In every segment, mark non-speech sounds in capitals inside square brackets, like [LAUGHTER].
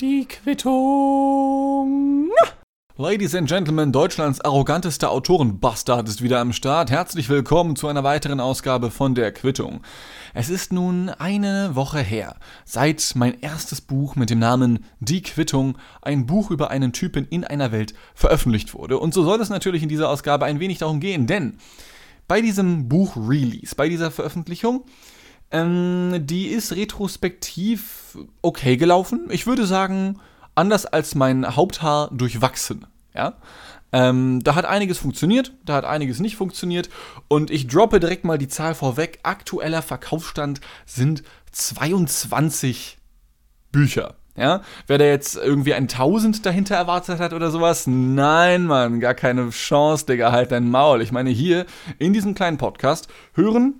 Die Quittung. Ladies and Gentlemen, Deutschlands arrogantester Autorenbastard ist wieder am Start. Herzlich willkommen zu einer weiteren Ausgabe von der Quittung. Es ist nun eine Woche her, seit mein erstes Buch mit dem Namen Die Quittung, ein Buch über einen Typen in einer Welt, veröffentlicht wurde. Und so soll es natürlich in dieser Ausgabe ein wenig darum gehen, denn bei diesem Buch-Release, bei dieser Veröffentlichung, ähm, die ist retrospektiv okay gelaufen. Ich würde sagen, anders als mein Haupthaar durchwachsen. Ja? Ähm, da hat einiges funktioniert, da hat einiges nicht funktioniert. Und ich droppe direkt mal die Zahl vorweg. Aktueller Verkaufsstand sind 22 Bücher. Ja, wer da jetzt irgendwie ein 1000 dahinter erwartet hat oder sowas, nein, Mann, gar keine Chance, Digga, halt dein Maul. Ich meine, hier in diesem kleinen Podcast hören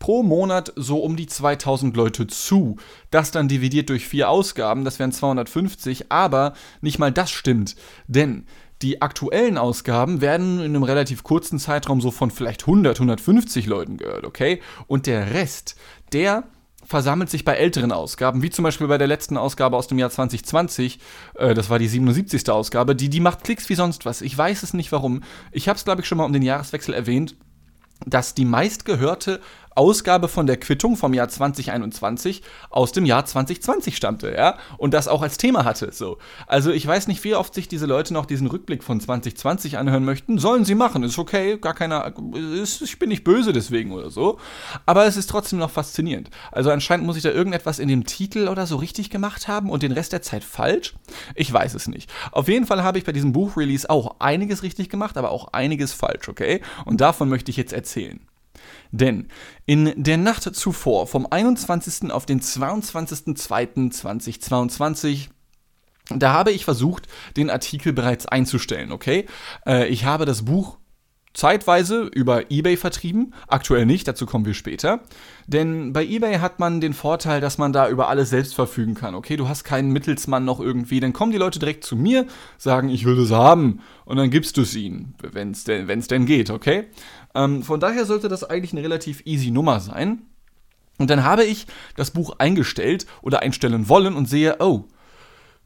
pro Monat so um die 2000 Leute zu. Das dann dividiert durch vier Ausgaben, das wären 250, aber nicht mal das stimmt. Denn die aktuellen Ausgaben werden in einem relativ kurzen Zeitraum so von vielleicht 100, 150 Leuten gehört, okay? Und der Rest, der versammelt sich bei älteren Ausgaben, wie zum Beispiel bei der letzten Ausgabe aus dem Jahr 2020, äh, das war die 77. Ausgabe, die, die macht Klicks wie sonst was. Ich weiß es nicht warum. Ich habe es, glaube ich, schon mal um den Jahreswechsel erwähnt dass die meistgehörte Ausgabe von der Quittung vom Jahr 2021 aus dem Jahr 2020 stammte, ja, und das auch als Thema hatte, so. Also ich weiß nicht, wie oft sich diese Leute noch diesen Rückblick von 2020 anhören möchten. Sollen sie machen, ist okay, gar keiner, ist, ich bin nicht böse deswegen oder so. Aber es ist trotzdem noch faszinierend. Also anscheinend muss ich da irgendetwas in dem Titel oder so richtig gemacht haben und den Rest der Zeit falsch. Ich weiß es nicht. Auf jeden Fall habe ich bei diesem Buchrelease auch einiges richtig gemacht, aber auch einiges falsch, okay? Und davon möchte ich jetzt erzählen. Denn in der Nacht zuvor, vom 21. auf den 22.02.2022, da habe ich versucht, den Artikel bereits einzustellen, okay? Äh, ich habe das Buch zeitweise über eBay vertrieben, aktuell nicht, dazu kommen wir später. Denn bei eBay hat man den Vorteil, dass man da über alles selbst verfügen kann. Okay, du hast keinen Mittelsmann noch irgendwie, dann kommen die Leute direkt zu mir, sagen, ich will das haben und dann gibst du es ihnen, wenn es denn, denn geht, okay? Ähm, von daher sollte das eigentlich eine relativ easy Nummer sein. Und dann habe ich das Buch eingestellt oder einstellen wollen und sehe, oh,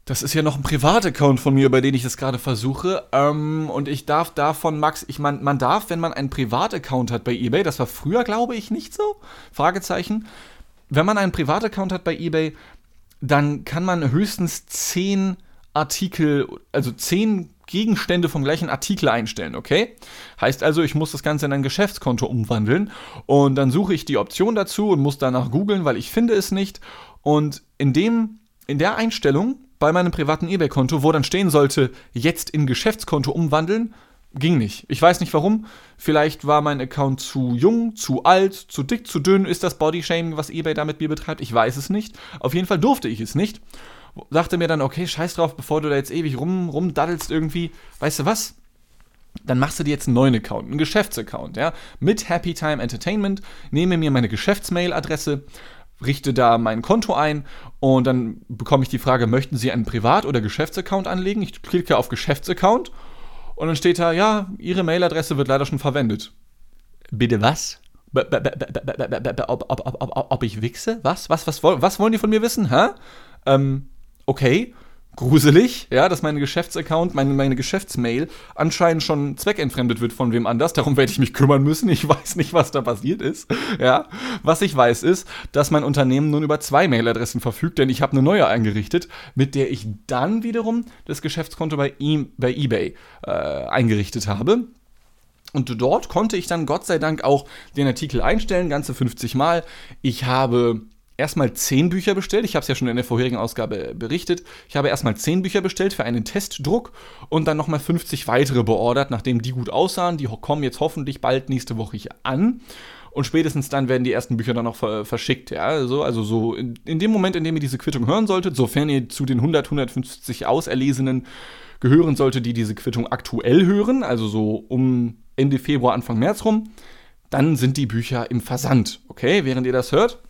das ist ja noch ein Privataccount von mir, bei dem ich das gerade versuche. Ähm, und ich darf davon, Max, ich meine, man darf, wenn man einen Privataccount hat bei eBay, das war früher, glaube ich, nicht so, Fragezeichen. Wenn man einen Privataccount hat bei eBay, dann kann man höchstens 10 Artikel, also 10 Gegenstände vom gleichen Artikel einstellen, okay? Heißt also, ich muss das Ganze in ein Geschäftskonto umwandeln und dann suche ich die Option dazu und muss danach googeln, weil ich finde es nicht. Und in dem, in der Einstellung bei meinem privaten eBay-Konto, wo dann stehen sollte, jetzt in Geschäftskonto umwandeln, ging nicht. Ich weiß nicht warum. Vielleicht war mein Account zu jung, zu alt, zu dick, zu dünn. Ist das Bodyshaming, was eBay da mit mir betreibt? Ich weiß es nicht. Auf jeden Fall durfte ich es nicht dachte mir dann, okay, scheiß drauf, bevor du da jetzt ewig rum, rumdaddelst irgendwie, weißt du was? Dann machst du dir jetzt einen neuen Account, einen Geschäftsaccount, ja, mit Happy Time Entertainment, nehme mir meine Geschäftsmail-Adresse, richte da mein Konto ein und dann bekomme ich die Frage, möchten Sie einen Privat- oder Geschäftsaccount anlegen? Ich klicke auf Geschäftsaccount und dann steht da, ja, Ihre Mailadresse wird leider schon verwendet. Bitte was? Ob, ich wichse? Was? Was, was, was wollen die von mir wissen? Hä? Ähm, okay, gruselig, ja, dass mein Geschäftsaccount, meine, meine Geschäftsmail anscheinend schon zweckentfremdet wird von wem anders. Darum werde ich mich kümmern müssen. Ich weiß nicht, was da passiert ist. Ja, was ich weiß ist, dass mein Unternehmen nun über zwei Mailadressen verfügt, denn ich habe eine neue eingerichtet, mit der ich dann wiederum das Geschäftskonto bei, e bei eBay äh, eingerichtet habe. Und dort konnte ich dann Gott sei Dank auch den Artikel einstellen, ganze 50 Mal. Ich habe erstmal zehn Bücher bestellt. Ich habe es ja schon in der vorherigen Ausgabe berichtet. Ich habe erstmal zehn Bücher bestellt für einen Testdruck und dann nochmal 50 weitere beordert, nachdem die gut aussahen. Die kommen jetzt hoffentlich bald nächste Woche hier an. Und spätestens dann werden die ersten Bücher dann auch verschickt. Ja? Also, also so in, in, dem Moment, in dem ihr diese Quittung hören solltet, sofern ihr zu den 100, 150 Auserlesenen gehören solltet, die diese Quittung aktuell hören, also so um Ende Februar, Anfang März rum, dann sind die Bücher im Versand. Okay, während ihr das hört,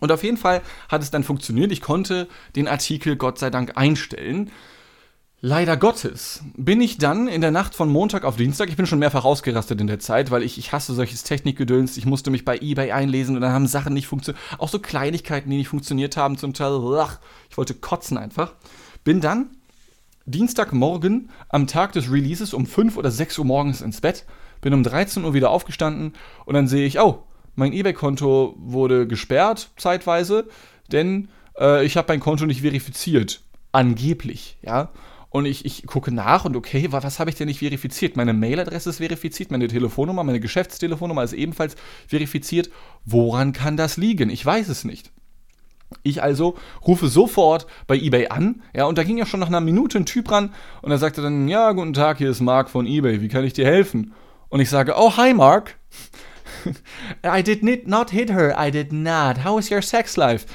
und auf jeden Fall hat es dann funktioniert. Ich konnte den Artikel Gott sei Dank einstellen. Leider Gottes bin ich dann in der Nacht von Montag auf Dienstag, ich bin schon mehrfach ausgerastet in der Zeit, weil ich, ich hasse solches Technikgedöns, ich musste mich bei Ebay einlesen und dann haben Sachen nicht funktioniert, auch so Kleinigkeiten, die nicht funktioniert haben, zum Teil, ach, ich wollte kotzen einfach. Bin dann Dienstagmorgen am Tag des Releases um 5 oder 6 Uhr morgens ins Bett, bin um 13 Uhr wieder aufgestanden und dann sehe ich, oh, mein Ebay-Konto wurde gesperrt zeitweise, denn äh, ich habe mein Konto nicht verifiziert. Angeblich, ja. Und ich, ich gucke nach und okay, was habe ich denn nicht verifiziert? Meine Mailadresse ist verifiziert, meine Telefonnummer, meine Geschäftstelefonnummer ist ebenfalls verifiziert. Woran kann das liegen? Ich weiß es nicht. Ich also rufe sofort bei eBay an, ja, und da ging ja schon nach einer Minute ein Typ ran und er sagte dann, ja, guten Tag, hier ist Mark von eBay, wie kann ich dir helfen? Und ich sage, oh, hi Mark. [LAUGHS] I did not hit her, I did not. How is your sex life?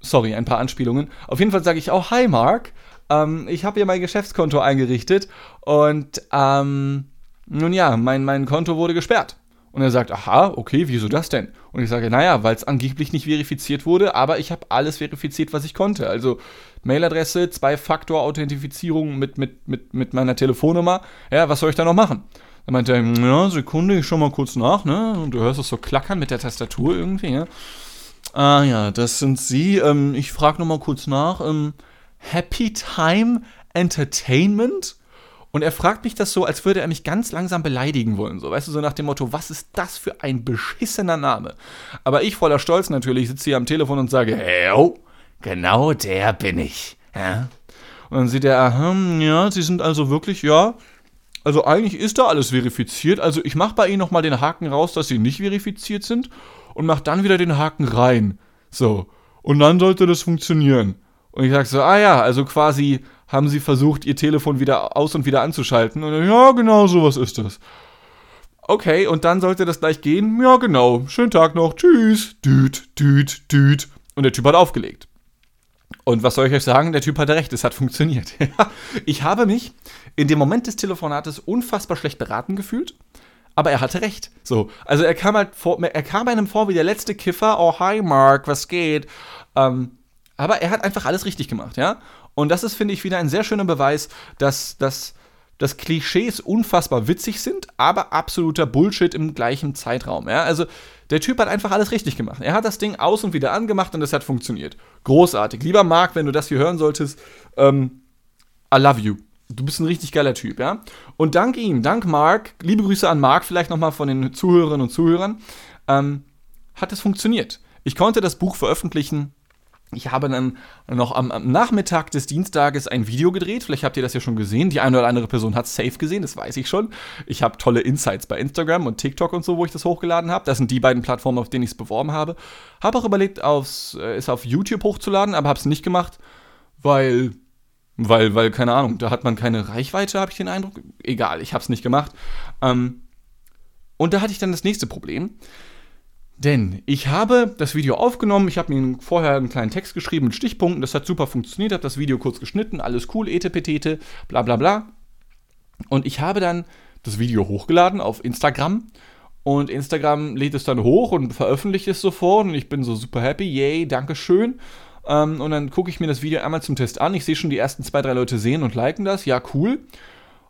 Sorry, ein paar Anspielungen. Auf jeden Fall sage ich, oh, hi Mark ähm, ich habe hier mein Geschäftskonto eingerichtet und ähm, nun ja, mein, mein Konto wurde gesperrt. Und er sagt, aha, okay, wieso das denn? Und ich sage, naja, weil es angeblich nicht verifiziert wurde, aber ich habe alles verifiziert, was ich konnte. Also Mailadresse, Zwei-Faktor-Authentifizierung mit, mit, mit, mit meiner Telefonnummer. Ja, was soll ich da noch machen? Dann meinte er, ja, Sekunde, ich schau mal kurz nach, ne? Und du hörst es so klackern mit der Tastatur irgendwie, ja. Ah ja, das sind Sie. Ähm, ich frage noch mal kurz nach. Ähm, Happy Time Entertainment? Und er fragt mich das so, als würde er mich ganz langsam beleidigen wollen. So, weißt du, so nach dem Motto, was ist das für ein beschissener Name? Aber ich voller Stolz natürlich sitze hier am Telefon und sage, hey, genau der bin ich. Ja? Und dann sieht er, aha, ja, Sie sind also wirklich, ja, also eigentlich ist da alles verifiziert. Also ich mache bei Ihnen nochmal den Haken raus, dass Sie nicht verifiziert sind und mache dann wieder den Haken rein. So. Und dann sollte das funktionieren. Und ich sage so, ah ja, also quasi haben sie versucht, ihr Telefon wieder aus und wieder anzuschalten. Und dann, ja, genau, sowas ist das. Okay, und dann sollte das gleich gehen. Ja, genau. Schönen Tag noch. Tschüss. Düt, düt, düt. Und der Typ hat aufgelegt. Und was soll ich euch sagen? Der Typ hatte recht, es hat funktioniert. [LAUGHS] ich habe mich in dem Moment des Telefonates unfassbar schlecht beraten gefühlt, aber er hatte recht. So, also er kam halt vor, er kam einem vor wie der letzte Kiffer. Oh, hi Mark, was geht? Ähm, aber er hat einfach alles richtig gemacht, ja. Und das ist, finde ich, wieder ein sehr schöner Beweis, dass, dass, dass Klischees unfassbar witzig sind, aber absoluter Bullshit im gleichen Zeitraum. Ja? Also der Typ hat einfach alles richtig gemacht. Er hat das Ding aus und wieder angemacht und es hat funktioniert. Großartig. Lieber Marc, wenn du das hier hören solltest, ähm, I love you. Du bist ein richtig geiler Typ, ja. Und dank ihm, dank Marc, liebe Grüße an Marc, vielleicht nochmal von den Zuhörerinnen und Zuhörern, ähm, hat es funktioniert. Ich konnte das Buch veröffentlichen ich habe dann noch am, am, Nachmittag des Dienstages ein Video gedreht. Vielleicht habt ihr das ja schon gesehen. Die eine oder andere Person hat es safe gesehen, das weiß ich schon. Ich habe tolle Insights bei Instagram und TikTok und so, wo ich das hochgeladen habe. Das sind die beiden Plattformen, auf denen ich es beworben habe. Habe auch überlegt, aufs, äh, es auf YouTube hochzuladen, aber habe es nicht gemacht, weil, weil, weil, keine Ahnung, da hat man keine Reichweite, habe ich den Eindruck. Egal, ich habe es nicht gemacht. Ähm, und da hatte ich dann das nächste Problem. Denn ich habe das Video aufgenommen, ich habe mir vorher einen kleinen Text geschrieben mit Stichpunkten, das hat super funktioniert, habe das Video kurz geschnitten, alles cool, etepetete, bla bla bla. Und ich habe dann das Video hochgeladen auf Instagram und Instagram lädt es dann hoch und veröffentlicht es sofort und ich bin so super happy, yay, Dankeschön. Ähm, und dann gucke ich mir das Video einmal zum Test an, ich sehe schon die ersten zwei, drei Leute sehen und liken das, ja cool.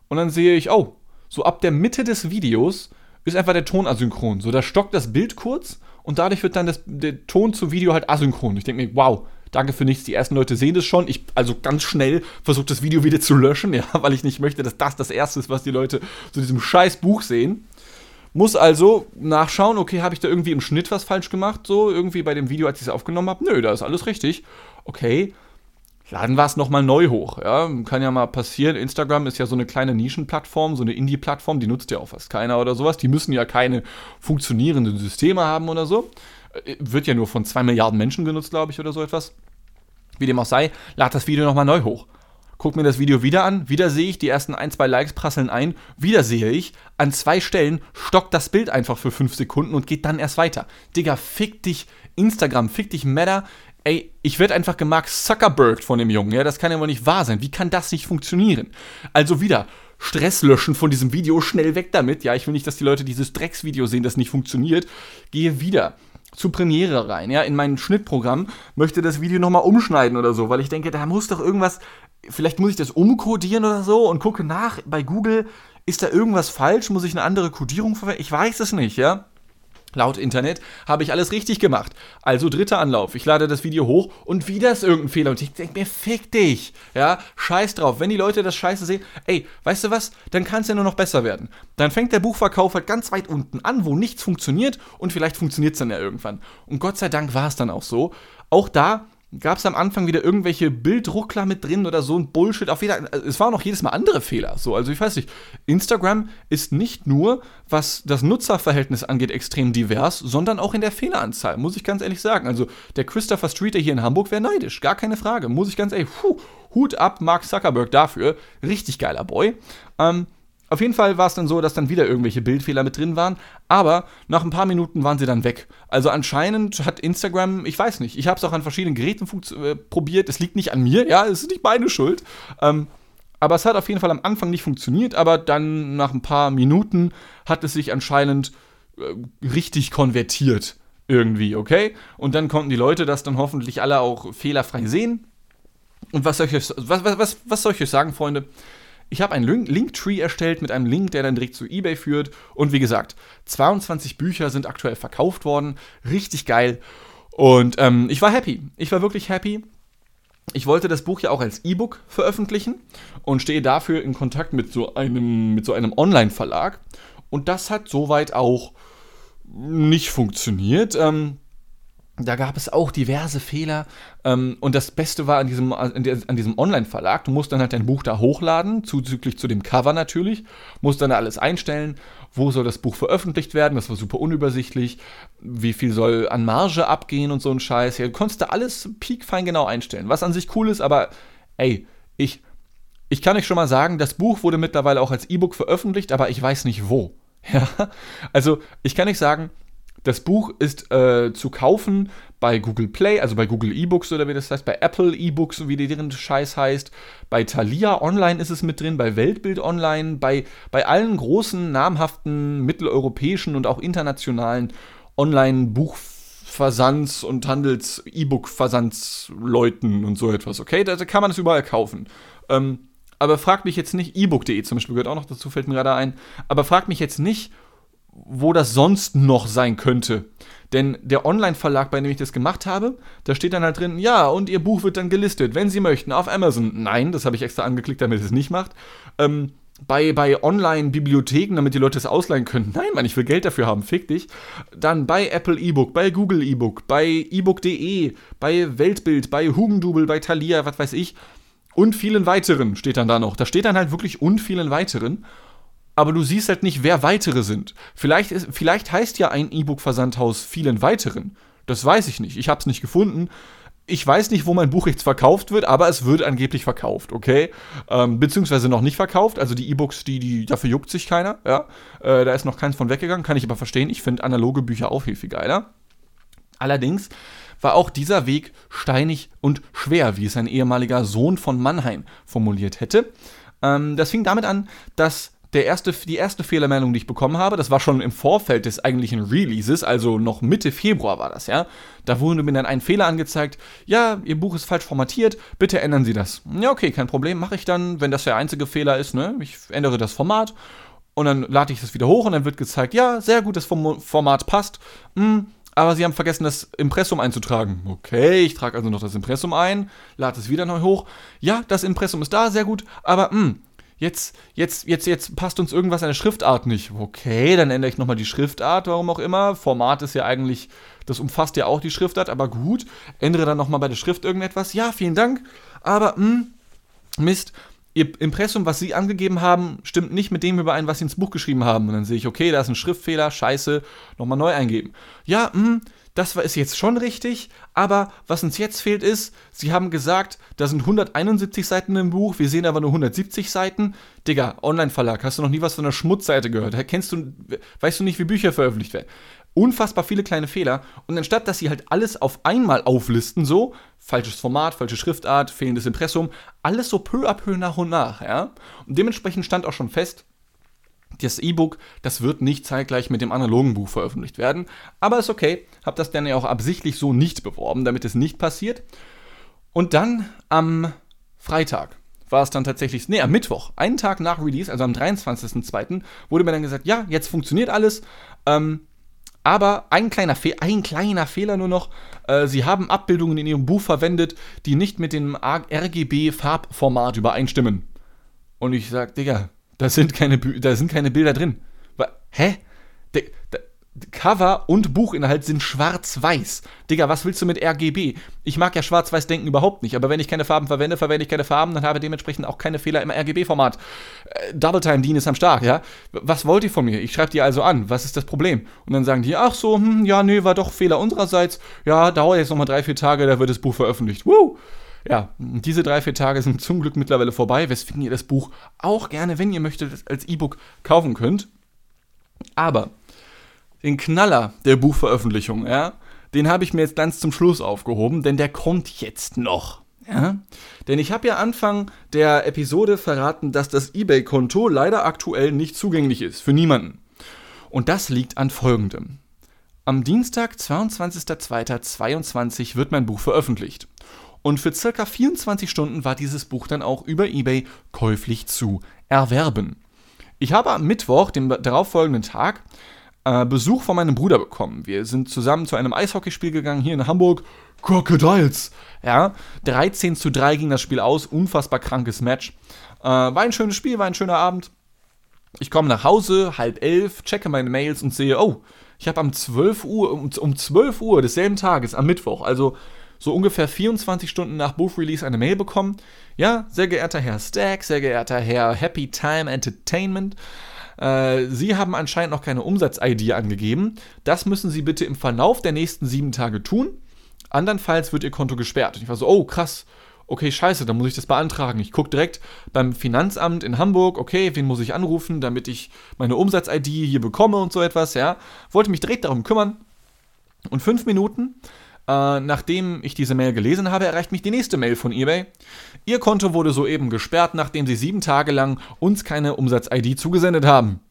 Und dann sehe ich, oh, so ab der Mitte des Videos ist einfach der Ton asynchron. So, da stockt das Bild kurz und dadurch wird dann das, der Ton zum Video halt asynchron. Ich denke mir, wow, danke für nichts. Die ersten Leute sehen das schon. Ich also ganz schnell versuche das Video wieder zu löschen, [LAUGHS] ja, weil ich nicht möchte, dass das das erste ist, was die Leute zu diesem scheiß Buch sehen. Muss also nachschauen, okay, habe ich da irgendwie im Schnitt was falsch gemacht? So, irgendwie bei dem Video, als ich es aufgenommen habe? Nö, da ist alles richtig. Okay, laden wir es nochmal neu hoch. Ja? Kann ja mal passieren. Instagram ist ja so eine kleine Nischenplattform, so eine Indie-Plattform, die nutzt ja auch fast keiner oder sowas. Die müssen ja keine funktionierenden Systeme haben oder so. Äh, wird ja nur von zwei Milliarden Menschen genutzt, glaube ich, oder so etwas. Wie dem auch sei, lad das Video nochmal neu hoch. Guck mir das Video wieder an, wieder sehe ich, die ersten ein, zwei Likes prasseln ein, wieder sehe ich, an zwei Stellen stockt das Bild einfach für fünf Sekunden und geht dann erst weiter. Digga, fick dich Instagram, fick dich Meta, ey, ich werde einfach gemarkt Zuckerberg von dem Jungen, ja, das kann ja wohl nicht wahr sein. Wie kann das nicht funktionieren? Also wieder, Stress löschen von diesem Video, schnell weg damit. Ja, ich will nicht, dass die Leute dieses Drecksvideo sehen, das nicht funktioniert. Gehe wieder zu Premiere rein, ja, in mein Schnittprogramm, möchte das Video nochmal umschneiden oder so, weil ich denke, da muss doch irgendwas, vielleicht muss ich das umkodieren oder so und gucke nach bei Google, ist da irgendwas falsch, muss ich eine andere Kodierung verwenden? Ich weiß es nicht, ja. Laut Internet habe ich alles richtig gemacht. Also dritter Anlauf. Ich lade das Video hoch und wieder ist irgendein Fehler. Und ich denke mir, fick dich. Ja, scheiß drauf. Wenn die Leute das Scheiße sehen, ey, weißt du was? Dann kann es ja nur noch besser werden. Dann fängt der Buchverkauf halt ganz weit unten an, wo nichts funktioniert und vielleicht funktioniert es dann ja irgendwann. Und Gott sei Dank war es dann auch so. Auch da gab es am Anfang wieder irgendwelche Bilddruckler mit drin oder so ein Bullshit. Auf jeder, es waren auch jedes Mal andere Fehler. So, also ich weiß nicht, Instagram ist nicht nur, was das Nutzerverhältnis angeht, extrem divers, sondern auch in der Fehleranzahl, muss ich ganz ehrlich sagen. Also der Christopher Streeter hier in Hamburg wäre neidisch, gar keine Frage, muss ich ganz ehrlich, puh, Hut ab, Mark Zuckerberg dafür, richtig geiler Boy. Ähm, auf jeden Fall war es dann so, dass dann wieder irgendwelche Bildfehler mit drin waren, aber nach ein paar Minuten waren sie dann weg. Also anscheinend hat Instagram, ich weiß nicht, ich habe es auch an verschiedenen Geräten äh, probiert, es liegt nicht an mir, ja, es ist nicht meine Schuld. Ähm, aber es hat auf jeden Fall am Anfang nicht funktioniert, aber dann nach ein paar Minuten hat es sich anscheinend äh, richtig konvertiert irgendwie, okay? Und dann konnten die Leute das dann hoffentlich alle auch fehlerfrei sehen. Und was soll ich euch, was, was, was soll ich euch sagen, Freunde? Ich habe einen Linktree erstellt mit einem Link, der dann direkt zu eBay führt. Und wie gesagt, 22 Bücher sind aktuell verkauft worden. Richtig geil. Und ähm, ich war happy. Ich war wirklich happy. Ich wollte das Buch ja auch als E-Book veröffentlichen und stehe dafür in Kontakt mit so einem, mit so einem Online-Verlag. Und das hat soweit auch nicht funktioniert. Ähm, da gab es auch diverse Fehler. Ähm, und das Beste war an diesem, an diesem Online-Verlag, du musst dann halt dein Buch da hochladen, zuzüglich zu dem Cover natürlich, musst dann alles einstellen, wo soll das Buch veröffentlicht werden, das war super unübersichtlich, wie viel soll an Marge abgehen und so ein Scheiß. Ja, du konntest da alles piekfein genau einstellen, was an sich cool ist, aber ey, ich, ich kann euch schon mal sagen, das Buch wurde mittlerweile auch als E-Book veröffentlicht, aber ich weiß nicht wo. [LAUGHS] Ja, also ich kann nicht sagen, das Buch ist äh, zu kaufen bei Google Play, also bei Google E-Books oder wie das heißt, bei Apple E-Books, wie deren Scheiß heißt. Bei Thalia Online ist es mit drin, bei Weltbild Online, bei, bei allen großen, namhaften mitteleuropäischen und auch internationalen Online-Buchversands- und Handels-E-Book-Versandsleuten und so etwas, okay? Da, da kann man es überall kaufen. Ähm, aber fragt mich jetzt nicht, ebook.de zum Beispiel gehört auch noch dazu, fällt mir gerade ein, aber fragt mich jetzt nicht, wo das sonst noch sein könnte. Denn der Online-Verlag, bei dem ich das gemacht habe, da steht dann halt drin, ja, und Ihr Buch wird dann gelistet, wenn Sie möchten, auf Amazon. Nein, das habe ich extra angeklickt, damit es nicht macht. Ähm, bei, bei Online-Bibliotheken, damit die Leute es ausleihen können. Nein, Mann, ich will Geld dafür haben, fick dich. Dann bei Apple E-Book, bei Google E-Book, bei ebook.de, bei Weltbild, bei Hugendubel, bei Thalia, was weiß ich. Und vielen weiteren steht dann da noch. Da steht dann halt wirklich und vielen weiteren aber du siehst halt nicht, wer weitere sind. Vielleicht, ist, vielleicht heißt ja ein E-Book-Versandhaus vielen weiteren. Das weiß ich nicht. Ich habe es nicht gefunden. Ich weiß nicht, wo mein Buch jetzt verkauft wird, aber es wird angeblich verkauft, okay? Ähm, beziehungsweise noch nicht verkauft. Also die E-Books, die, die, dafür juckt sich keiner, ja. Äh, da ist noch keins von weggegangen, kann ich aber verstehen. Ich finde analoge Bücher auch viel, viel geiler. Allerdings war auch dieser Weg steinig und schwer, wie es ein ehemaliger Sohn von Mannheim formuliert hätte. Ähm, das fing damit an, dass der erste, die erste Fehlermeldung, die ich bekommen habe, das war schon im Vorfeld des eigentlichen Releases, also noch Mitte Februar war das, ja. Da wurde mir dann ein Fehler angezeigt. Ja, Ihr Buch ist falsch formatiert, bitte ändern Sie das. Ja, okay, kein Problem, mache ich dann, wenn das der einzige Fehler ist, ne? Ich ändere das Format und dann lade ich das wieder hoch und dann wird gezeigt, ja, sehr gut, das Format passt. Hm, aber Sie haben vergessen, das Impressum einzutragen. Okay, ich trage also noch das Impressum ein, lade es wieder neu hoch. Ja, das Impressum ist da, sehr gut, aber hm, jetzt, jetzt, jetzt, jetzt passt uns irgendwas an der Schriftart nicht. Okay, dann ändere ich nochmal die Schriftart, warum auch immer. Format ist ja eigentlich, das umfasst ja auch die Schriftart, aber gut. Ändere dann nochmal bei der Schrift irgendetwas. Ja, vielen Dank. Aber, hm, Mist, Ihr Impressum, was Sie angegeben haben, stimmt nicht mit dem überein, was Sie ins Buch geschrieben haben. Und dann sehe ich, okay, da ist ein Schriftfehler, scheiße, nochmal neu eingeben. Ja, hm, das ist jetzt schon richtig, aber was uns jetzt fehlt ist, sie haben gesagt, da sind 171 Seiten im Buch, wir sehen aber nur 170 Seiten. Digga, Online-Verlag, hast du noch nie was von einer Schmutzseite gehört? Kennst du, weißt du nicht, wie Bücher veröffentlicht werden? Unfassbar viele kleine Fehler. Und anstatt, dass sie halt alles auf einmal auflisten, so, falsches Format, falsche Schriftart, fehlendes Impressum, alles so peu à peu nach und nach, ja. Und dementsprechend stand auch schon fest, Das E-Book, das wird nicht zeitgleich mit dem analogen Buch veröffentlicht werden, aber ist okay. Hab das dann ja auch absichtlich so nicht beworben, damit es nicht passiert. Und dann am Freitag war es dann tatsächlich, nee, am Mittwoch, einen Tag nach Release, also am 23.02., wurde mir dann gesagt, ja, jetzt funktioniert alles. Ähm, aber ein kleiner, Fe ein kleiner Fehler nur noch. Äh, sie haben Abbildungen in ihrem Buch verwendet, die nicht mit dem RGB-Farbformat übereinstimmen. Und ich sag, Digga, da sind keine, da sind keine Bilder drin. Hä? De, de, Cover und Buchinhalt sind schwarz-weiß. Digga, was willst du mit RGB? Ich mag ja schwarz-weiß-denken überhaupt nicht, aber wenn ich keine Farben verwende, verwende ich keine Farben, dann habe ich dementsprechend auch keine Fehler im RGB-Format. Äh, Double Time Dean ist am Start, ja? Was wollt ihr von mir? Ich schreibe die also an. Was ist das Problem? Und dann sagen die, ach so, hm, ja, nee, war doch Fehler unsererseits. Ja, dauert jetzt nochmal drei, vier Tage, da wird das Buch veröffentlicht. Woo! Ja, diese drei, vier Tage sind zum Glück mittlerweile vorbei, weswegen ihr das Buch auch gerne, wenn ihr möchtet, als E-Book kaufen könnt. Aber den Knaller der Buchveröffentlichung, ja, den habe ich mir jetzt ganz zum Schluss aufgehoben, denn der kommt jetzt noch. Ja? Denn ich habe ja Anfang der Episode verraten, dass das eBay-Konto leider aktuell nicht zugänglich ist, für niemanden. Und das liegt an folgendem. Am Dienstag, 22.02.2022 wird mein Buch veröffentlicht. Und für circa 24 Stunden war dieses Buch dann auch über eBay käuflich zu erwerben. Ich habe am Mittwoch, dem darauffolgenden Tag, äh, Besuch von meinem Bruder bekommen. Wir sind zusammen zu einem Eishockeyspiel gegangen hier in Hamburg. Crocodiles. Ja, 13 zu 3 ging das Spiel aus. Unfassbar krankes Match. Äh, war ein schönes Spiel, war ein schöner Abend. Ich komme nach Hause, halb elf, checke meine Mails und sehe, oh, ich habe am 12 Uhr, um, um 12 Uhr desselben Tages, am Mittwoch, also so ungefähr 24 Stunden nach Buchrelease eine Mail bekommen. Ja, sehr geehrter Herr Stack, sehr geehrter Herr Happy Time Entertainment, äh, Sie haben anscheinend noch keine Umsatz-ID angegeben. Das müssen Sie bitte im Verlauf der nächsten sieben Tage tun. Andernfalls wird Ihr Konto gesperrt. Und ich war so, oh krass, okay, scheiße, dann muss ich das beantragen. Ich gucke direkt beim Finanzamt in Hamburg, okay, wen muss ich anrufen, damit ich meine Umsatz-ID hier bekomme und so etwas, ja. Wollte mich direkt darum kümmern. Und fünf Minuten äh, nachdem ich diese Mail gelesen habe, erreicht mich die nächste Mail von eBay. Ihr Konto wurde soeben gesperrt, nachdem Sie sieben Tage lang uns keine Umsatz-ID zugesendet haben.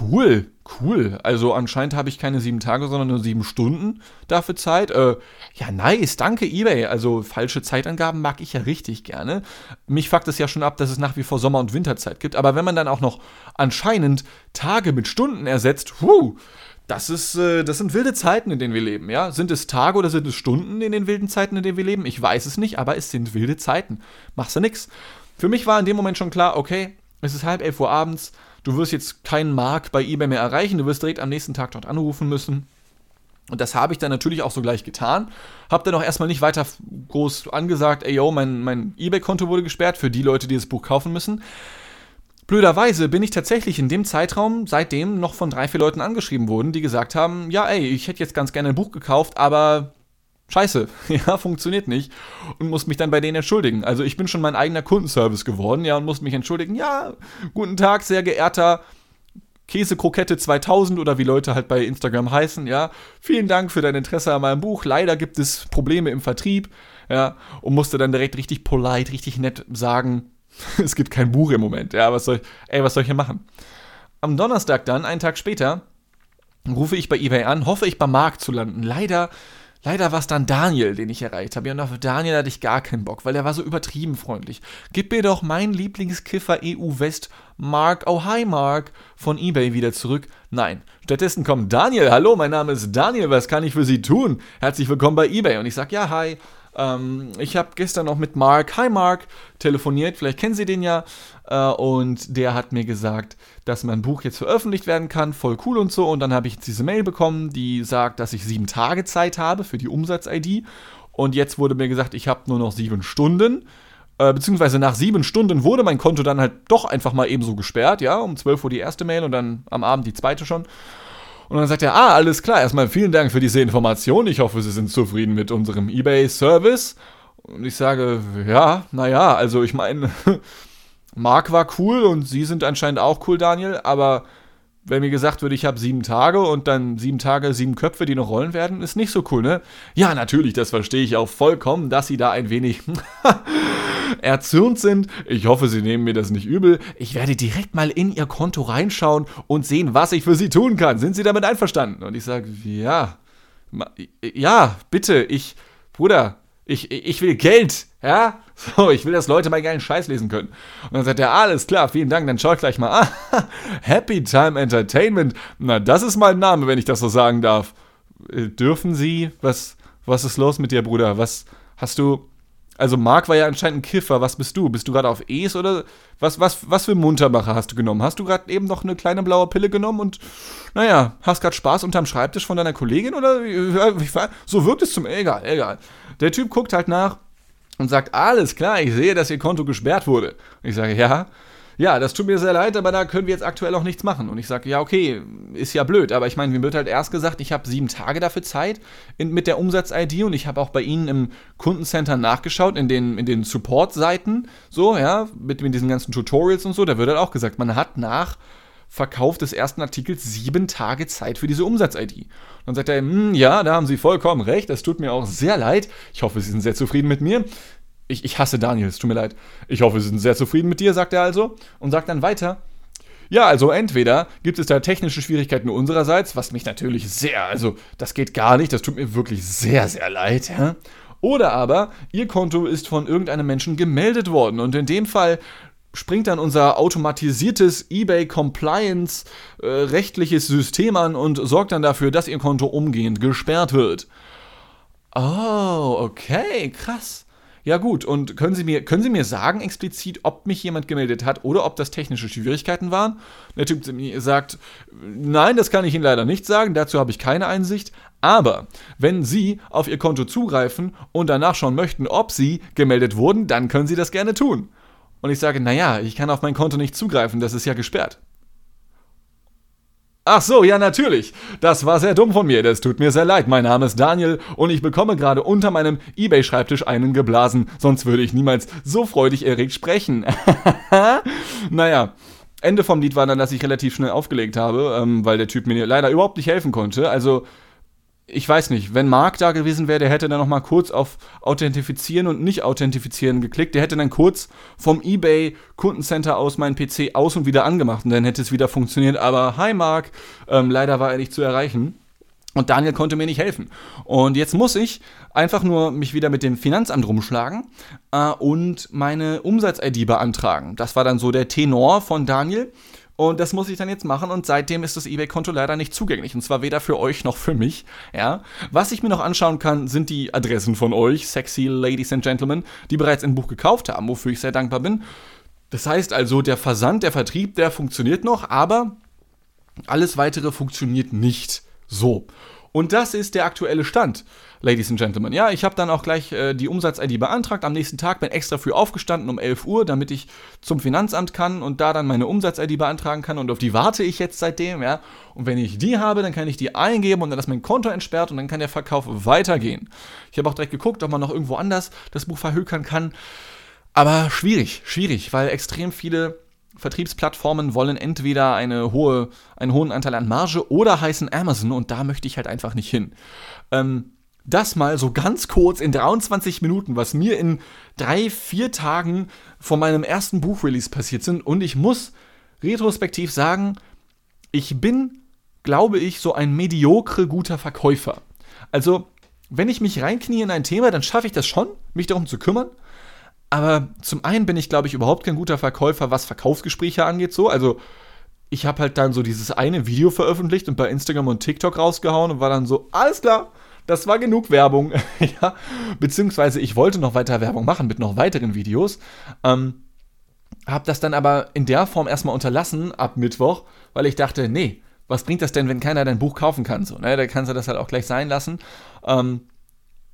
Cool, cool. Also anscheinend habe ich keine sieben Tage, sondern nur sieben Stunden dafür Zeit. Äh, ja, nice, danke eBay. Also falsche Zeitangaben mag ich ja richtig gerne. Mich fuckt es ja schon ab, dass es nach wie vor Sommer- und Winterzeit gibt. Aber wenn man dann auch noch anscheinend Tage mit Stunden ersetzt, huh, das ist, äh, das sind wilde Zeiten, in denen wir leben, ja. Sind es Tage oder sind es Stunden in den wilden Zeiten, in denen wir leben? Ich weiß es nicht, aber es sind wilde Zeiten. Machst du nix. Für mich war in dem Moment schon klar, okay, es ist halb elf Uhr abends, du wirst jetzt keinen Mark bei eBay mehr erreichen, du wirst direkt am nächsten Tag dort anrufen müssen. Und das habe ich dann natürlich auch so gleich getan. Hab dann auch erstmal nicht weiter groß angesagt, ey yo, mein, mein eBay-Konto wurde gesperrt für die Leute, die das Buch kaufen müssen. Blöderweise bin ich tatsächlich in dem Zeitraum seitdem noch von drei, vier Leuten angeschrieben worden, die gesagt haben, ja ey, ich hätte jetzt ganz gerne ein Buch gekauft, aber scheiße, [LAUGHS] ja, funktioniert nicht und muss mich dann bei denen entschuldigen. Also ich bin schon mein eigener Kundenservice geworden, ja, und muss mich entschuldigen, ja, guten Tag, sehr geehrter Käsekrokette 2000 oder wie Leute halt bei Instagram heißen, ja. Vielen Dank für dein Interesse an meinem Buch. Leider gibt es Probleme im Vertrieb, ja, und musste dann direkt richtig polite, richtig nett sagen, [LAUGHS] es gibt kein Buch im Moment. Ja, was soll ich, ey, was soll ich hier machen? Am Donnerstag dann, einen Tag später, rufe ich bei eBay an, hoffe ich beim Markt zu landen. Leider, leider war es dann Daniel, den ich erreicht habe. Und auf Daniel hatte ich gar keinen Bock, weil er war so übertrieben freundlich. Gib mir doch meinen Lieblingskiffer EU West, Mark, oh hi Mark, von eBay wieder zurück. Nein, stattdessen kommt Daniel. Hallo, mein Name ist Daniel, was kann ich für Sie tun? Herzlich willkommen bei eBay. Und ich sage, ja, hi. Ähm, ich habe gestern noch mit Mark, hi Mark, telefoniert, vielleicht kennen Sie den ja. Äh, und der hat mir gesagt, dass mein Buch jetzt veröffentlicht werden kann, voll cool und so. Und dann habe ich jetzt diese Mail bekommen, die sagt, dass ich sieben Tage Zeit habe für die Umsatz-ID. Und jetzt wurde mir gesagt, ich habe nur noch sieben Stunden. Äh, beziehungsweise nach sieben Stunden wurde mein Konto dann halt doch einfach mal ebenso gesperrt, ja. Um 12 Uhr die erste Mail und dann am Abend die zweite schon. Und dann sagt er, ah, alles klar, erstmal vielen Dank für diese Information. Ich hoffe, Sie sind zufrieden mit unserem eBay-Service. Und ich sage, ja, naja, also ich meine, [LAUGHS] Mark war cool und Sie sind anscheinend auch cool, Daniel, aber wenn mir gesagt wird, ich habe sieben Tage und dann sieben Tage, sieben Köpfe, die noch rollen werden, ist nicht so cool, ne? Ja, natürlich, das verstehe ich auch vollkommen, dass sie da ein wenig [LAUGHS] erzürnt sind. Ich hoffe, sie nehmen mir das nicht übel. Ich werde direkt mal in ihr Konto reinschauen und sehen, was ich für sie tun kann. Sind sie damit einverstanden? Und ich sage, ja, ja, bitte, ich, Bruder, ich, ich will Geld, ja? So, ich will, dass Leute mal geilen Scheiß lesen können. Und dann sagt er, alles klar, vielen Dank, dann schau ich gleich mal. Ah, [LAUGHS] Happy Time Entertainment. Na, das ist mein Name, wenn ich das so sagen darf. Äh, dürfen Sie? Was, was ist los mit dir, Bruder? Was hast du. Also, Marc war ja anscheinend ein Kiffer. Was bist du? Bist du gerade auf Es oder was, was, was für Muntermacher hast du genommen? Hast du gerade eben noch eine kleine blaue Pille genommen und, naja, hast gerade Spaß unterm Schreibtisch von deiner Kollegin oder? So wirkt es zum. Egal, egal. Der Typ guckt halt nach und sagt, alles klar, ich sehe, dass Ihr Konto gesperrt wurde. Und ich sage, ja, ja, das tut mir sehr leid, aber da können wir jetzt aktuell auch nichts machen. Und ich sage, ja, okay, ist ja blöd, aber ich meine, mir wird halt erst gesagt, ich habe sieben Tage dafür Zeit in, mit der Umsatz-ID und ich habe auch bei Ihnen im Kundencenter nachgeschaut, in den, in den Support-Seiten, so, ja, mit, mit diesen ganzen Tutorials und so, da wird halt auch gesagt, man hat nach Verkauf des ersten Artikels sieben Tage Zeit für diese Umsatz-ID. Dann sagt er, hm, ja, da haben Sie vollkommen recht, das tut mir auch sehr leid. Ich hoffe, Sie sind sehr zufrieden mit mir. Ich, ich hasse Daniel, es tut mir leid. Ich hoffe, Sie sind sehr zufrieden mit dir, sagt er also. Und sagt dann weiter, ja, also entweder gibt es da technische Schwierigkeiten unsererseits, was mich natürlich sehr, also das geht gar nicht, das tut mir wirklich sehr, sehr leid, ja. Oder aber, Ihr Konto ist von irgendeinem Menschen gemeldet worden und in dem Fall springt dann unser automatisiertes eBay Compliance äh, rechtliches System an und sorgt dann dafür, dass Ihr Konto umgehend gesperrt wird. Oh, okay, krass. Ja gut, und können Sie, mir, können Sie mir sagen explizit, ob mich jemand gemeldet hat oder ob das technische Schwierigkeiten waren? Der Typ sagt, nein, das kann ich Ihnen leider nicht sagen, dazu habe ich keine Einsicht. Aber wenn Sie auf Ihr Konto zugreifen und danach schauen möchten, ob Sie gemeldet wurden, dann können Sie das gerne tun. Und ich sage, naja, ich kann auf mein Konto nicht zugreifen, das ist ja gesperrt. Ach so, ja natürlich. Das war sehr dumm von mir. Das tut mir sehr leid. Mein Name ist Daniel und ich bekomme gerade unter meinem eBay-Schreibtisch einen geblasen. Sonst würde ich niemals so freudig erregt sprechen. [LAUGHS] naja. Ende vom Lied war dann, dass ich relativ schnell aufgelegt habe, ähm, weil der Typ mir leider überhaupt nicht helfen konnte. Also ich weiß nicht, wenn Mark da gewesen wäre, der hätte dann noch mal kurz auf Authentifizieren und nicht Authentifizieren geklickt. Der hätte dann kurz vom eBay Kundencenter aus meinen PC aus und wieder angemacht und dann hätte es wieder funktioniert. Aber hi Mark, ähm, leider war er nicht zu erreichen. Und Daniel konnte mir nicht helfen. Und jetzt muss ich einfach nur mich wieder mit dem Finanzamt rumschlagen äh, und meine Umsatz-ID beantragen. Das war dann so der Tenor von Daniel. Und das muss ich dann jetzt machen und seitdem ist das eBay-Konto leider nicht zugänglich. Und zwar weder für euch noch für mich. Ja. Was ich mir noch anschauen kann, sind die Adressen von euch, sexy Ladies and Gentlemen, die bereits ein Buch gekauft haben, wofür ich sehr dankbar bin. Das heißt also, der Versand, der Vertrieb, der funktioniert noch, aber alles weitere funktioniert nicht so. Und das ist der aktuelle Stand. Ladies and Gentlemen. Ja, ich habe dann auch gleich äh, die Umsatz-ID beantragt. Am nächsten Tag bin extra früh aufgestanden um 11 Uhr, damit ich zum Finanzamt kann und da dann meine Umsatz-ID beantragen kann. Und auf die warte ich jetzt seitdem, ja. Und wenn ich die habe, dann kann ich die eingeben und dann ist mein Konto entsperrt und dann kann der Verkauf weitergehen. Ich habe auch direkt geguckt, ob man noch irgendwo anders das Buch verhökern kann. Aber schwierig, schwierig, weil extrem viele Vertriebsplattformen wollen entweder eine hohe, einen hohen Anteil an Marge oder heißen Amazon und da möchte ich halt einfach nicht hin. Ähm, das mal so ganz kurz in 23 Minuten, was mir in drei, vier Tagen von meinem ersten Buchrelease passiert sind. Und ich muss retrospektiv sagen, ich bin, glaube ich, so ein mediokre guter Verkäufer. Also, wenn ich mich reinknie in ein Thema, dann schaffe ich das schon, mich darum zu kümmern. Aber zum einen bin ich, glaube ich, überhaupt kein guter Verkäufer, was Verkaufsgespräche angeht. So, also ich habe halt dann so dieses eine Video veröffentlicht und bei Instagram und TikTok rausgehauen und war dann so, alles klar, das war genug Werbung. [LAUGHS] ja, beziehungsweise ich wollte noch weiter Werbung machen mit noch weiteren Videos. Ähm, hab das dann aber in der Form erstmal unterlassen ab Mittwoch, weil ich dachte, nee, was bringt das denn, wenn keiner dein Buch kaufen kann? So, ne? Da kannst du das halt auch gleich sein lassen. Ähm,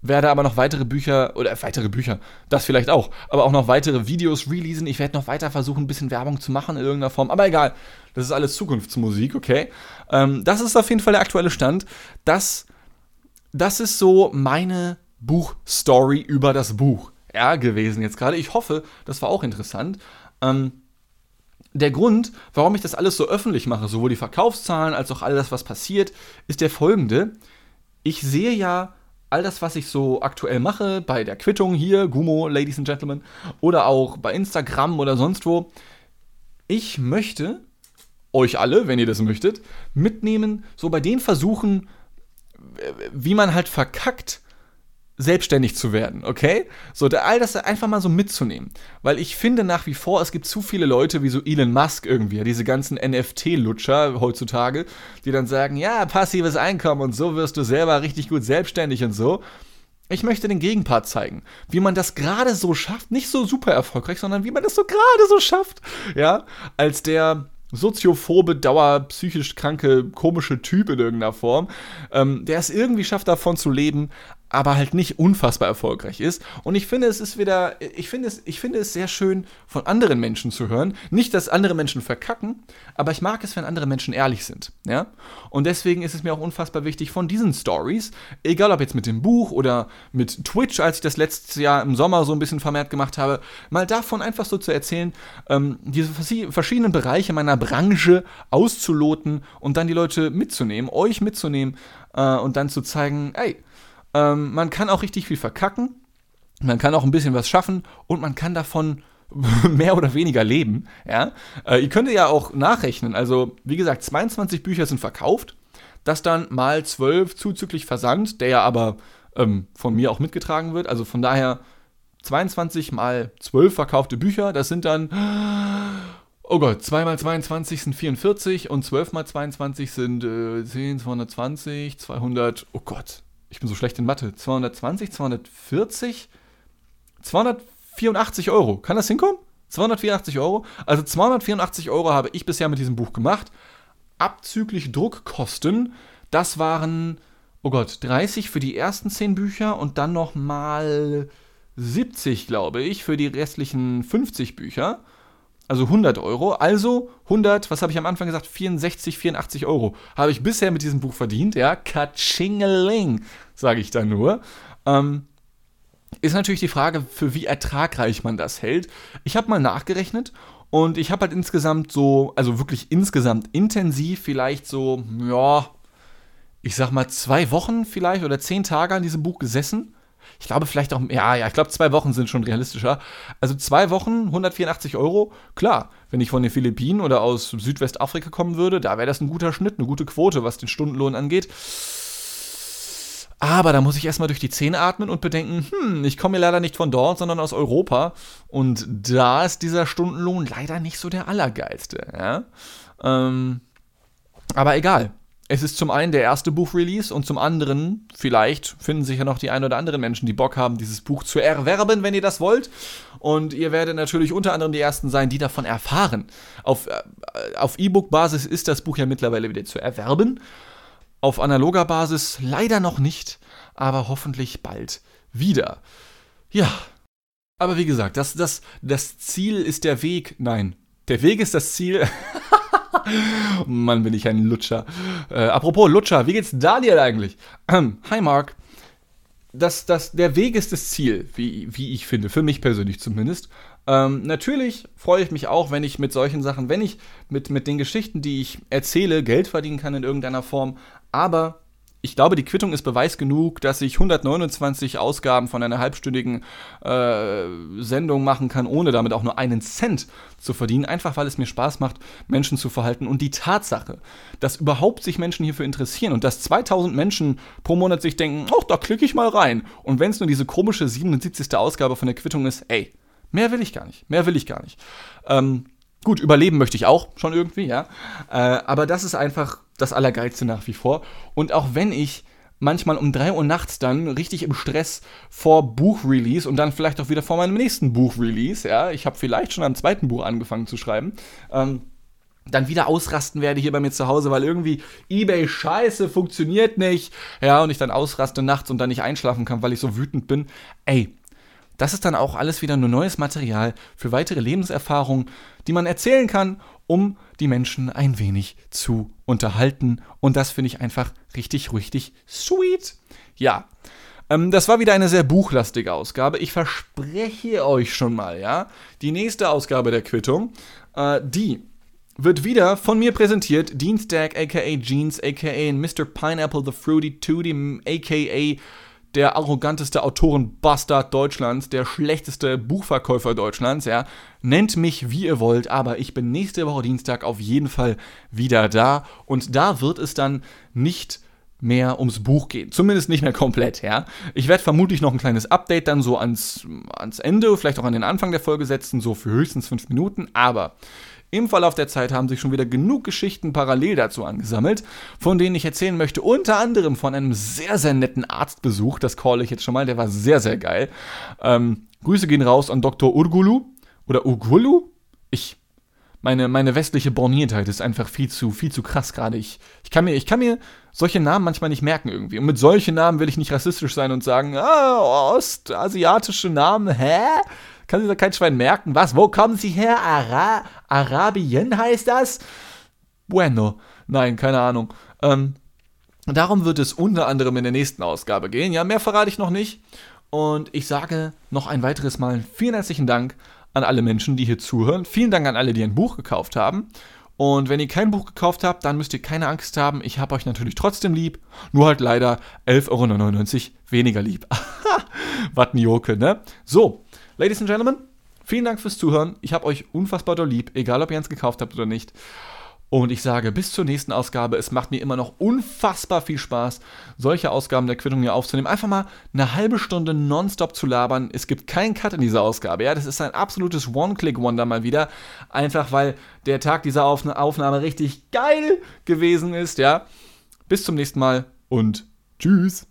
werde aber noch weitere Bücher, oder weitere Bücher, das vielleicht auch, aber auch noch weitere Videos releasen. Ich werde noch weiter versuchen, ein bisschen Werbung zu machen in irgendeiner Form. Aber egal, das ist alles Zukunftsmusik, okay? Ähm, das ist auf jeden Fall der aktuelle Stand. Das das ist so meine Buchstory über das Buch ja, gewesen jetzt gerade. Ich hoffe, das war auch interessant. Ähm, der Grund, warum ich das alles so öffentlich mache, sowohl die Verkaufszahlen als auch alles, was passiert, ist der folgende. Ich sehe ja all das, was ich so aktuell mache, bei der Quittung hier, Gumo, Ladies and Gentlemen, oder auch bei Instagram oder sonst wo. Ich möchte euch alle, wenn ihr das möchtet, mitnehmen, so bei den Versuchen, wie man halt verkackt, selbstständig zu werden, okay? So, da, all das einfach mal so mitzunehmen. Weil ich finde nach wie vor, es gibt zu viele Leute wie so Elon Musk irgendwie, diese ganzen NFT-Lutscher heutzutage, die dann sagen, ja, passives Einkommen und so wirst du selber richtig gut selbstständig und so. Ich möchte den Gegenpart zeigen, wie man das gerade so schafft, nicht so super erfolgreich, sondern wie man das so gerade so schafft, ja, als der soziophobe, dauerpsychisch kranke, komische Typ in irgendeiner Form, ähm, der es irgendwie schafft, davon zu leben, aber halt nicht unfassbar erfolgreich ist. Und ich finde, es ist wieder, ich finde es, ich finde es sehr schön, von anderen Menschen zu hören. Nicht, dass andere Menschen verkacken, aber ich mag es, wenn andere Menschen ehrlich sind. Ja? Und deswegen ist es mir auch unfassbar wichtig, von diesen Stories, egal ob jetzt mit dem Buch oder mit Twitch, als ich das letztes Jahr im Sommer so ein bisschen vermehrt gemacht habe, mal davon einfach so zu erzählen, ähm, diese verschiedenen Bereiche meiner Branche auszuloten und dann die Leute mitzunehmen, euch mitzunehmen äh, und dann zu zeigen, ey, ähm, man kann auch richtig viel verkacken. Man kann auch ein bisschen was schaffen und man kann davon [LAUGHS] mehr oder weniger leben. Ja? Äh, ihr könnt ja auch nachrechnen. Also, wie gesagt, 22 Bücher sind verkauft. Das dann mal 12 zuzüglich Versand, der ja aber ähm, von mir auch mitgetragen wird. Also von daher 22 mal 12 verkaufte Bücher, das sind dann, oh Gott, 2 mal 22 sind 44 und 12 mal 22 sind äh, 10, 220, 200, oh Gott, ich bin so schlecht in Mathe, 220, 240, 284 Euro. Kann das hinkommen? 284 Euro? Also 284 Euro habe ich bisher mit diesem Buch gemacht. Abzüglich Druckkosten, das waren, oh Gott, 30 für die ersten 10 Bücher und dann nochmal 70, glaube ich, für die restlichen 50 Bücher also 100 Euro. Also 100, was habe ich am Anfang gesagt? 64, 84 Euro habe ich bisher mit diesem Buch verdient. Ja, Katschingeling, sage ich da nur. Ähm, ist natürlich die Frage, für wie ertragreich man das hält. Ich habe mal nachgerechnet und ich habe halt insgesamt so, also wirklich insgesamt intensiv vielleicht so, ja, ich sag mal zwei Wochen vielleicht oder zehn Tage an diesem Buch gesessen ich glaube vielleicht auch, ja, ja, ich glaube zwei Wochen sind schon realistischer. Also zwei Wochen, 184 Euro, klar, wenn ich von den Philippinen oder aus Südwestafrika kommen würde, da wäre das ein guter Schnitt, eine gute Quote, was den Stundenlohn angeht. Aber da muss ich erstmal durch die Zähne atmen und bedenken, hm, ich komme leider nicht von dort, sondern aus Europa. Und da ist dieser Stundenlohn leider nicht so der allergeilste. Ja? Ähm, aber egal. Es ist zum einen der erste Buchrelease und zum anderen, vielleicht finden sich ja noch die ein oder anderen Menschen, die Bock haben, dieses Buch zu erwerben, wenn ihr das wollt. Und ihr werdet natürlich unter anderem die ersten sein, die davon erfahren. Auf, äh, auf E-Book-Basis ist das Buch ja mittlerweile wieder zu erwerben. Auf analoger Basis leider noch nicht, aber hoffentlich bald wieder. Ja. Aber wie gesagt, das, das, das Ziel ist der Weg. Nein, der Weg ist das Ziel. [LAUGHS] Mann, bin ich ein Lutscher. Äh, apropos Lutscher, wie geht's Daniel eigentlich? Ähm, hi Mark. Das, das, der Weg ist das Ziel, wie, wie ich finde, für mich persönlich zumindest. Ähm, natürlich freue ich mich auch, wenn ich mit solchen Sachen, wenn ich mit, mit den Geschichten, die ich erzähle, Geld verdienen kann in irgendeiner Form. Aber ich glaube, die Quittung ist Beweis genug, dass ich 129 Ausgaben von einer halbstündigen äh, Sendung machen kann, ohne damit auch nur einen Cent zu verdienen, einfach weil es mir Spaß macht, Menschen zu verhalten. Und die Tatsache, dass überhaupt sich Menschen hierfür interessieren und dass 2000 Menschen pro Monat sich denken, ach, da klicke ich mal rein. Und wenn es nur diese komische 77. Ausgabe von der Quittung ist, ey, mehr will ich gar nicht, mehr will ich gar nicht. Ähm, Gut, überleben möchte ich auch schon irgendwie, ja. Äh, aber das ist einfach das Allergeilste nach wie vor. Und auch wenn ich manchmal um 3 Uhr nachts dann richtig im Stress vor Buchrelease und dann vielleicht auch wieder vor meinem nächsten Buchrelease, ja, ich habe vielleicht schon am zweiten Buch angefangen zu schreiben, ähm, dann wieder ausrasten werde hier bei mir zu Hause, weil irgendwie eBay scheiße funktioniert nicht, ja, und ich dann ausraste nachts und dann nicht einschlafen kann, weil ich so wütend bin. Ey, das ist dann auch alles wieder nur neues Material für weitere Lebenserfahrungen, die man erzählen kann, um die Menschen ein wenig zu unterhalten. Und das finde ich einfach richtig, richtig sweet. Ja. Ähm, das war wieder eine sehr buchlastige Ausgabe. Ich verspreche euch schon mal, ja, die nächste Ausgabe der Quittung, äh, die wird wieder von mir präsentiert. Dean Stack, aka Jeans, aka Mr. Pineapple the Fruity Tooty, aka der arroganteste Autorenbastard Deutschlands, der schlechteste Buchverkäufer Deutschlands, ja. Nennt mich wie ihr wollt, aber ich bin nächste Woche Dienstag auf jeden Fall wieder da und da wird es dann nicht mehr ums Buch gehen. Zumindest nicht mehr komplett, ja. Ich werde vermutlich noch ein kleines Update dann so ans, ans Ende, vielleicht auch an den Anfang der Folge setzen, so für höchstens fünf Minuten, aber im Verlauf der Zeit haben sich schon wieder genug Geschichten parallel dazu angesammelt, von denen ich erzählen möchte. Unter anderem von einem sehr, sehr netten Arztbesuch. Das call ich jetzt schon mal. Der war sehr, sehr geil. Ähm, Grüße gehen raus an Dr. Urgulu. Oder Urgulu? Ich. Meine, meine westliche Borniertheit ist einfach viel zu, viel zu krass gerade. Ich, ich, kann mir, ich kann mir solche Namen manchmal nicht merken irgendwie. Und mit solchen Namen will ich nicht rassistisch sein und sagen, ah, ostasiatische Namen, hä? Kann sich da kein Schwein merken. Was? Wo kommen Sie her? Ara Arabien heißt das? Bueno. Nein, keine Ahnung. Ähm, darum wird es unter anderem in der nächsten Ausgabe gehen. Ja, mehr verrate ich noch nicht. Und ich sage noch ein weiteres Mal vielen herzlichen Dank an alle Menschen, die hier zuhören. Vielen Dank an alle, die ein Buch gekauft haben. Und wenn ihr kein Buch gekauft habt, dann müsst ihr keine Angst haben. Ich habe euch natürlich trotzdem lieb. Nur halt leider 11,99 Euro weniger lieb. [LAUGHS] Joke, ne? So, Ladies and Gentlemen, vielen Dank fürs Zuhören. Ich habe euch unfassbar doll lieb, egal ob ihr eins gekauft habt oder nicht. Und ich sage bis zur nächsten Ausgabe. Es macht mir immer noch unfassbar viel Spaß, solche Ausgaben der Quittung hier aufzunehmen. Einfach mal eine halbe Stunde nonstop zu labern. Es gibt keinen Cut in dieser Ausgabe. Ja, das ist ein absolutes One-Click-Wonder mal wieder. Einfach weil der Tag dieser Aufnahme richtig geil gewesen ist. Ja, bis zum nächsten Mal und tschüss.